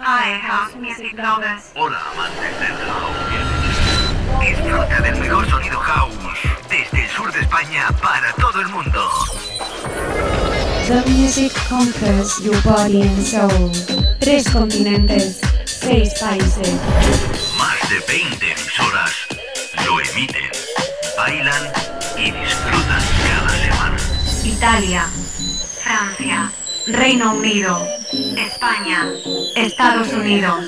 Hi, house music lovers. Hola, amantes del house Disfruta del mejor sonido house desde el sur de España para todo el mundo. The music conquers your body and soul. Tres continentes, seis países. Más de 20 emisoras lo emiten, bailan y disfrutan cada semana. Italia, Francia, Reino Unido, España, Estados Unidos,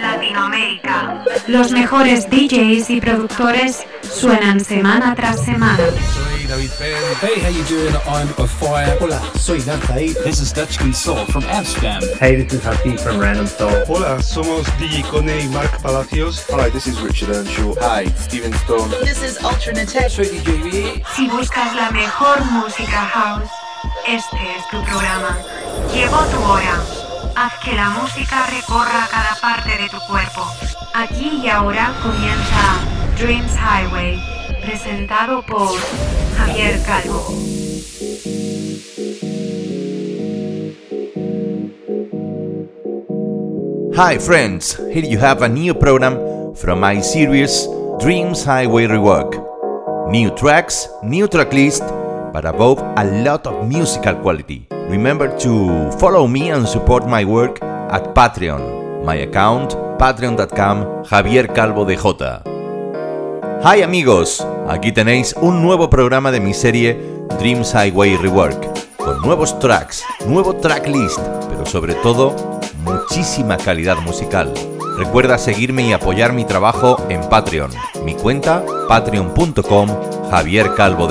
Latinoamérica. Los mejores DJs y productores suenan semana tras semana. Soy David Penn. Hey, how you doing? I'm a fire. Hola, soy Danzaí. This is Dutchkin Soul from Amsterdam. Hey, this is Happy from Random Soul. Hola, somos DJ Cone y Mark Palacios. Hi, this is Richard Earnshaw. Hi, Steven Stone. This is Ultranate. Soy DJ B. Si buscas la mejor música house, este es tu programa. Llegó tu hora. Haz que la música recorra cada parte de tu cuerpo. Aquí y ahora comienza Dreams Highway, presentado por Javier Calvo. Hi friends, here you have a new program from my series Dreams Highway Rework. New tracks, new track list, but above a lot of musical quality. Remember to follow me and support my work at Patreon. My account patreon.com Javier Calvo de J. Hi amigos, aquí tenéis un nuevo programa de mi serie Dreams Highway Rework, con nuevos tracks, nuevo track list, pero sobre todo muchísima calidad musical. Recuerda seguirme y apoyar mi trabajo en Patreon. Mi cuenta patreon.com Javier Calvo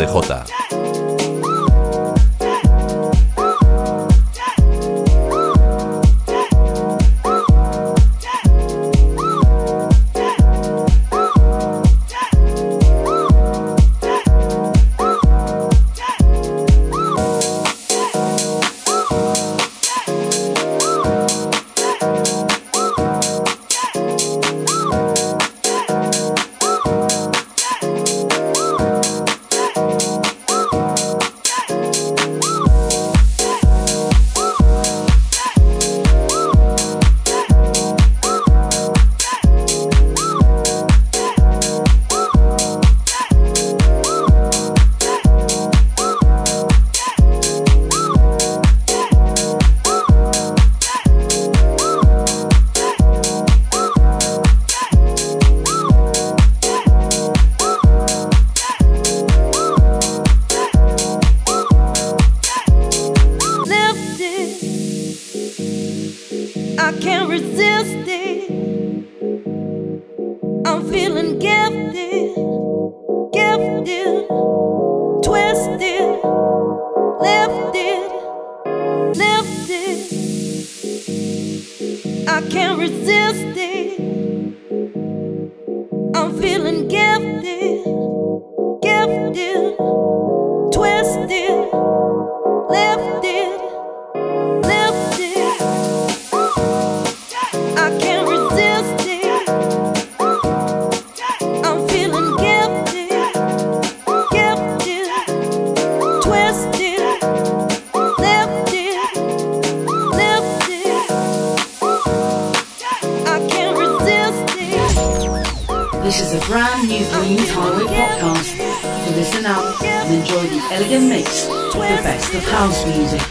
This is a brand new Queen's Highway podcast. So listen up and enjoy the elegant mix of the best of house music.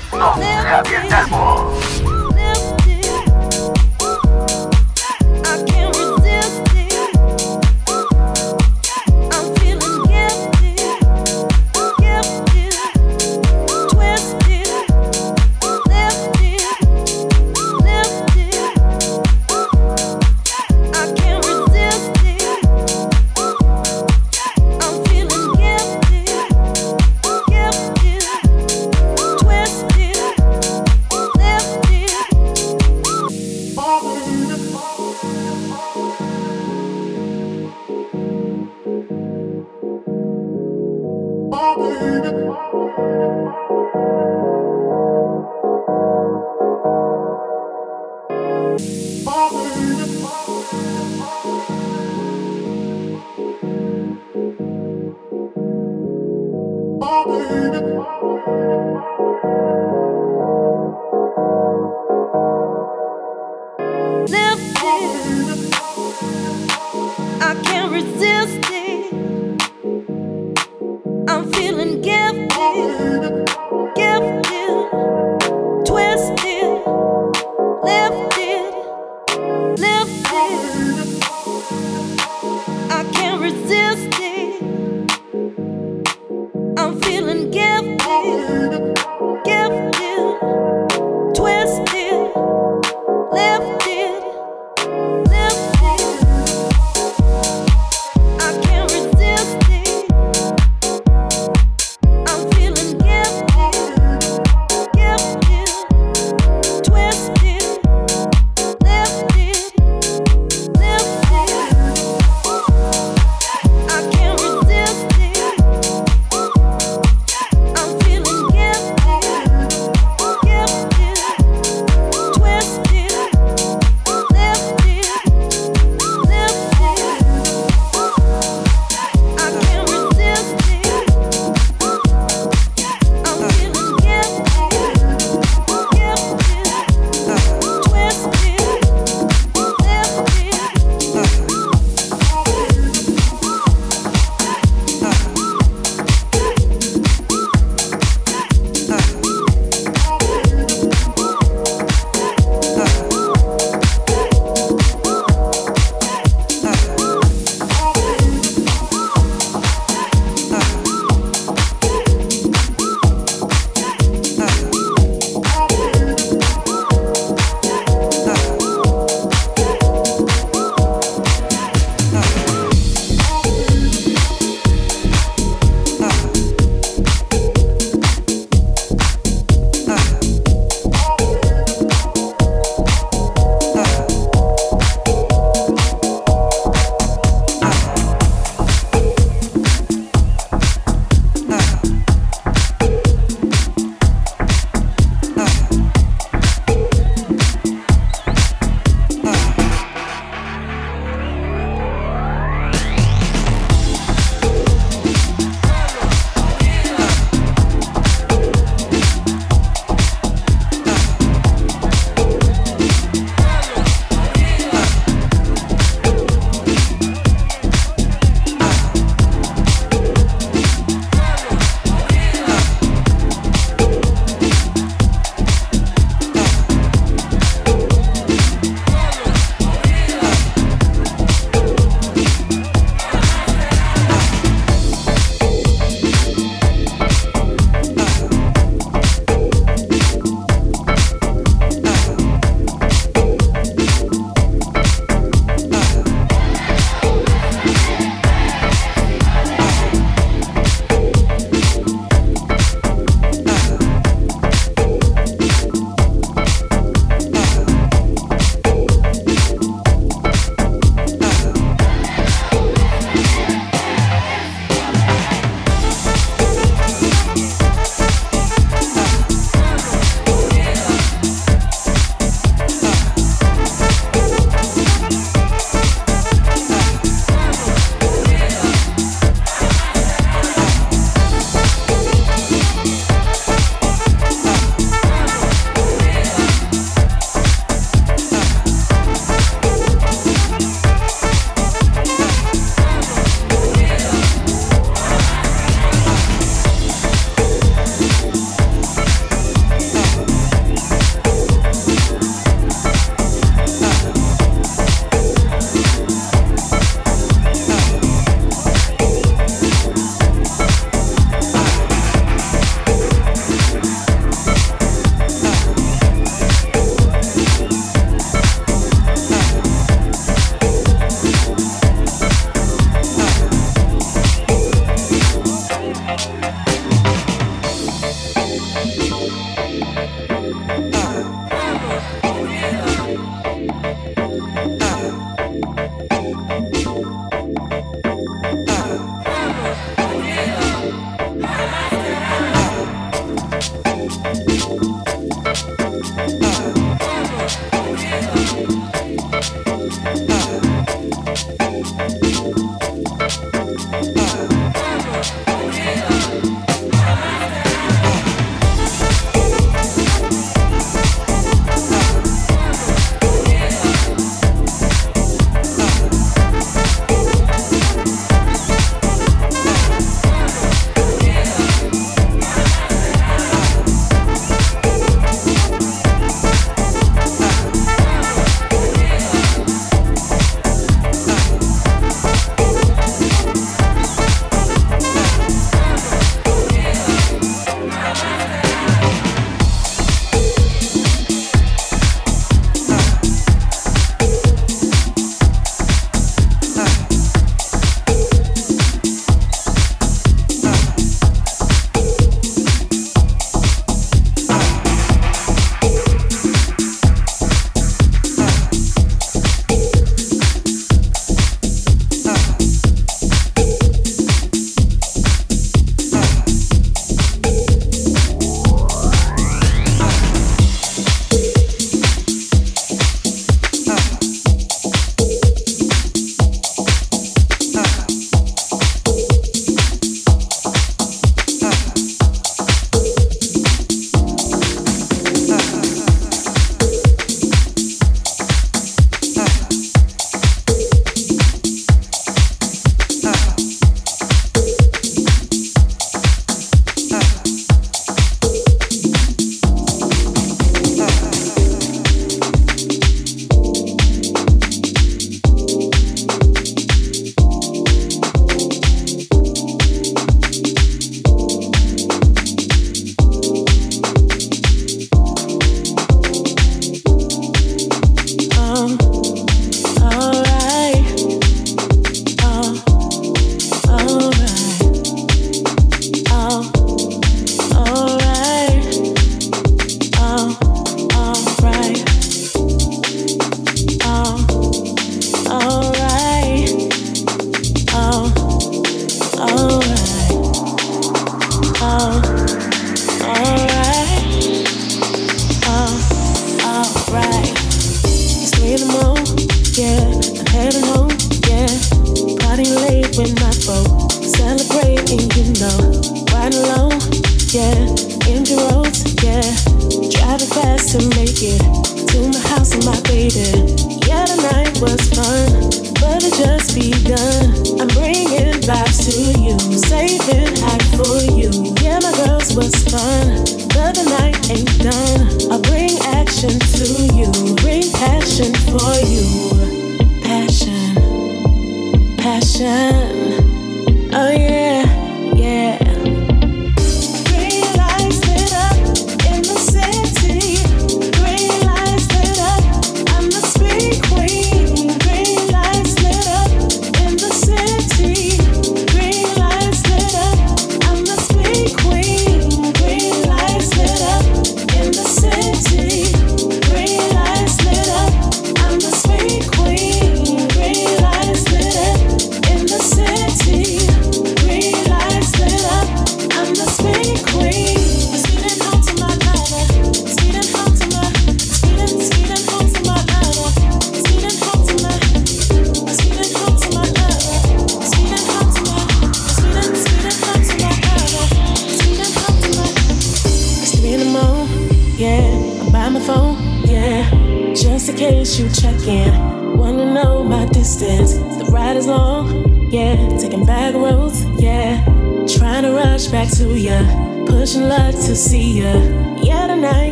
Música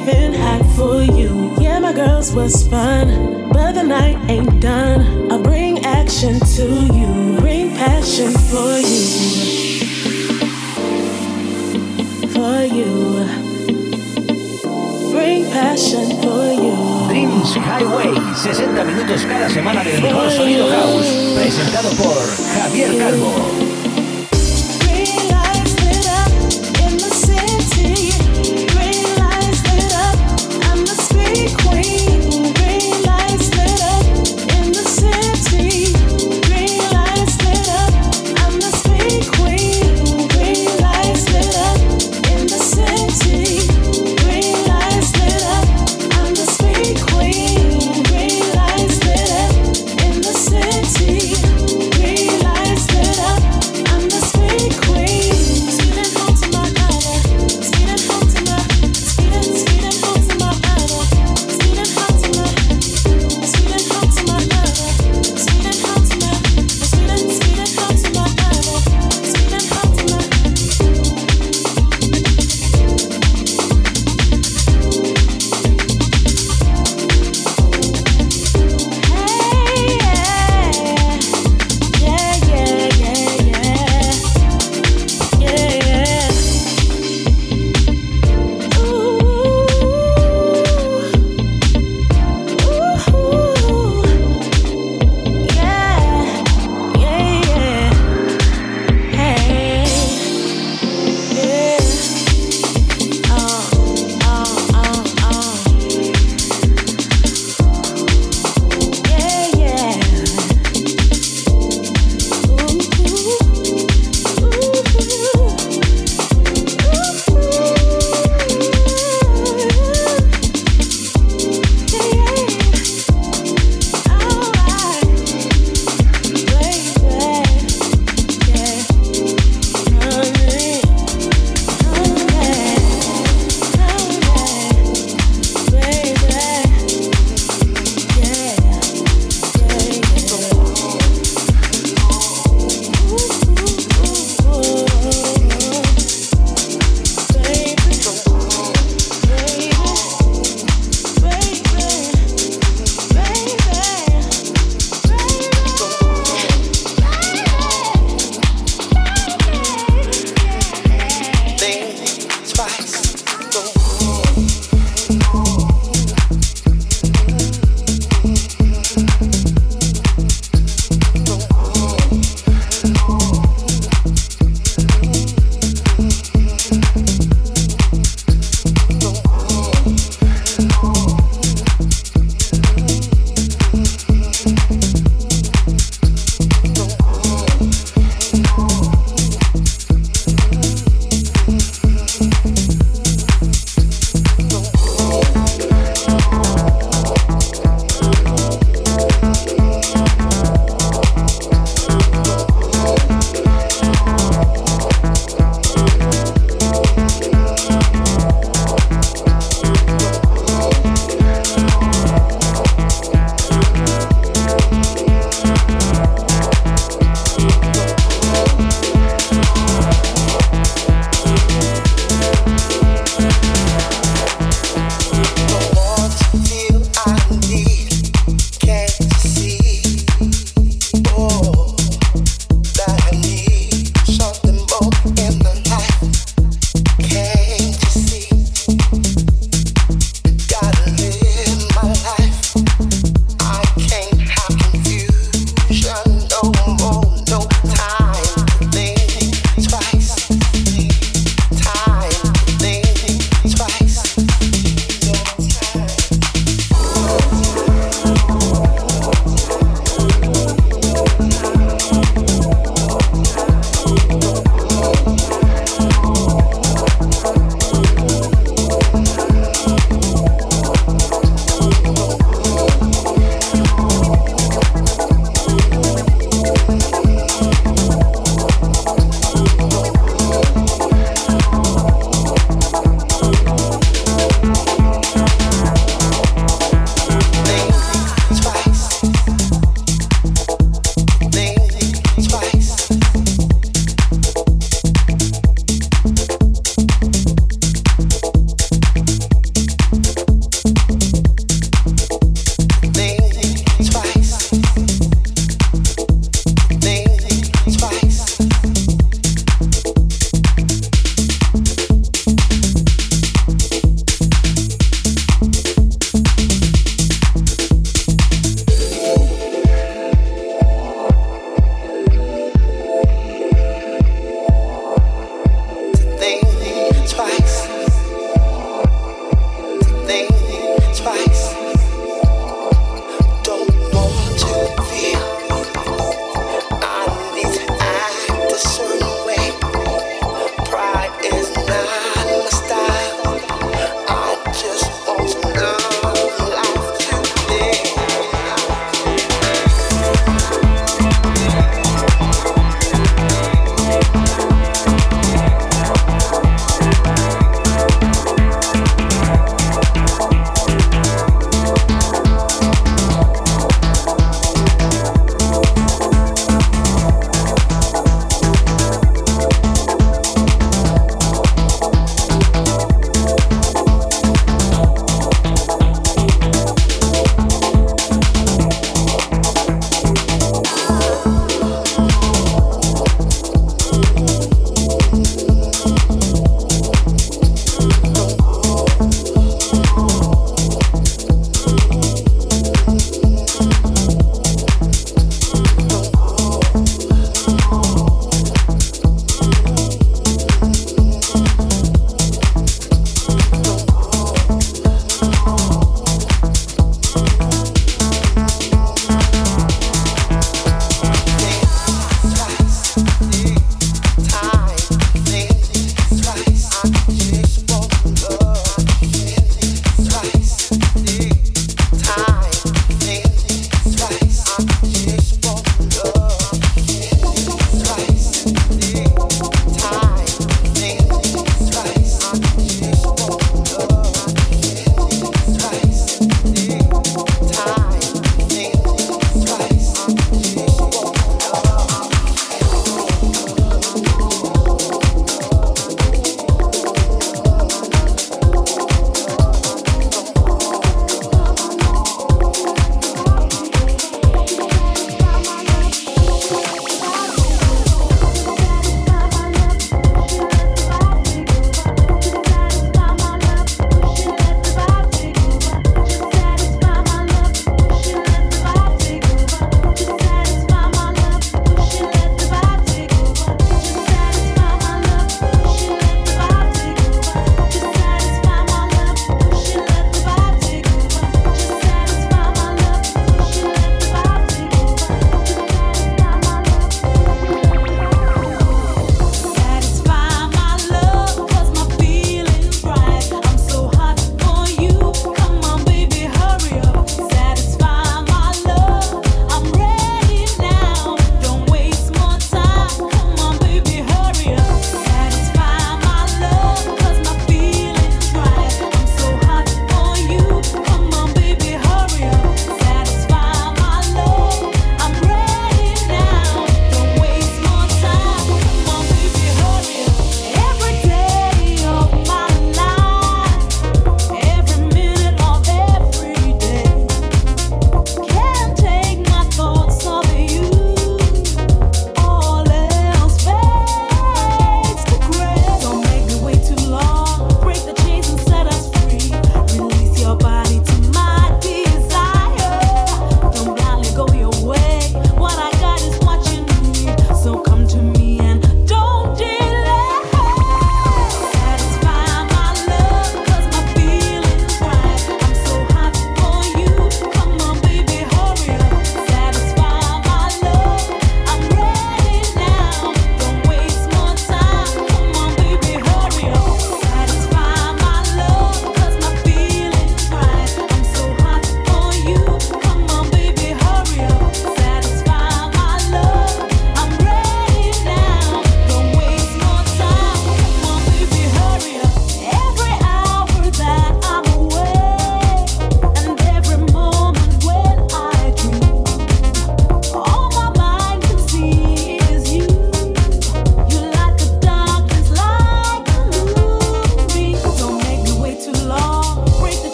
even hide for you. Yeah, my girls was fun, but the night ain't done. I bring action to you, bring passion for you. For you. Bring passion for you. Dreams Highway, 60 minutos cada semana del mejor sonido house, presentado por Javier Calvo.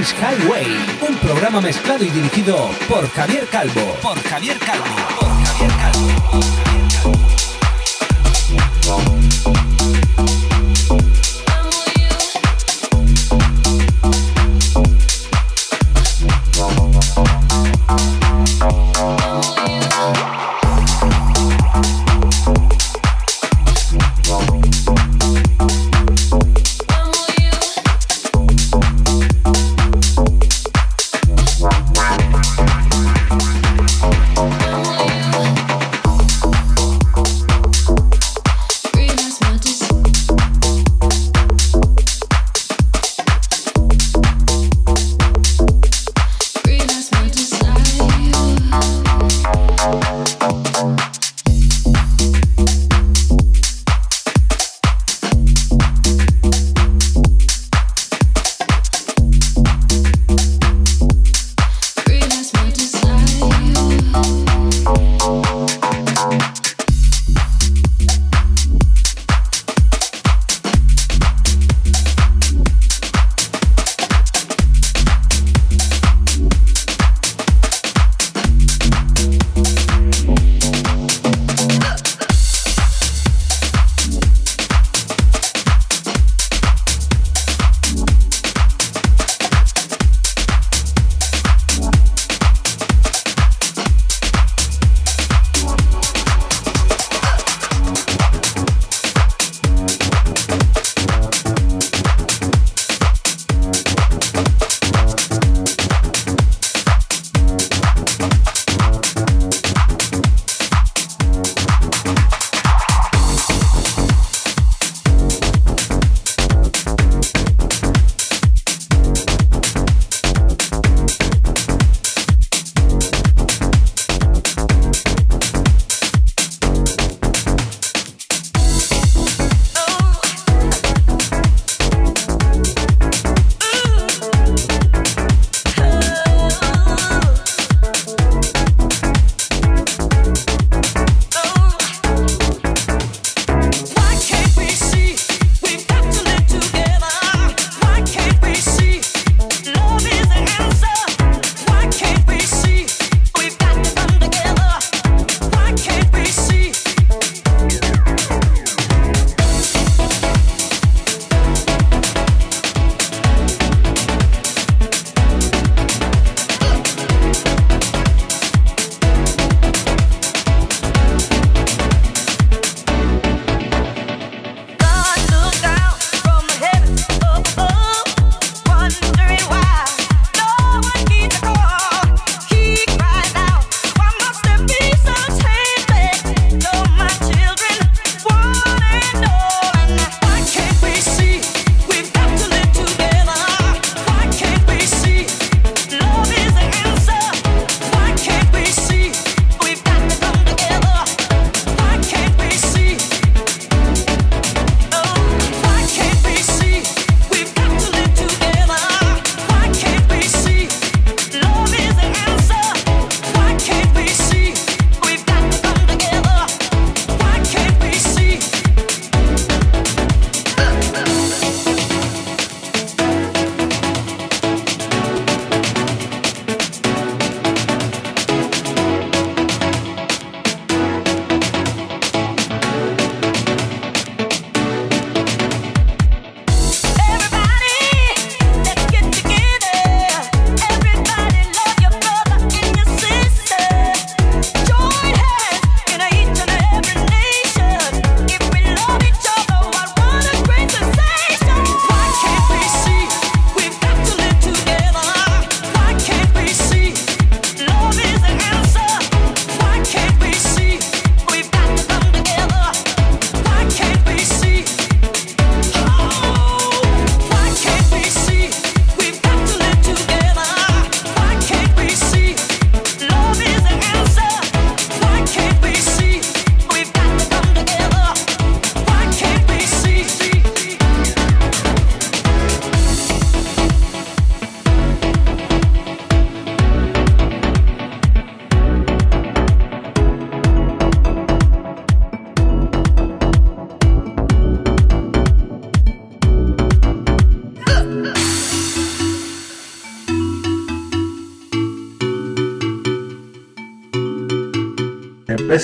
Dreams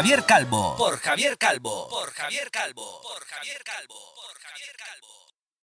Javier Calvo. Por Javier Calvo. Por Javier Calvo.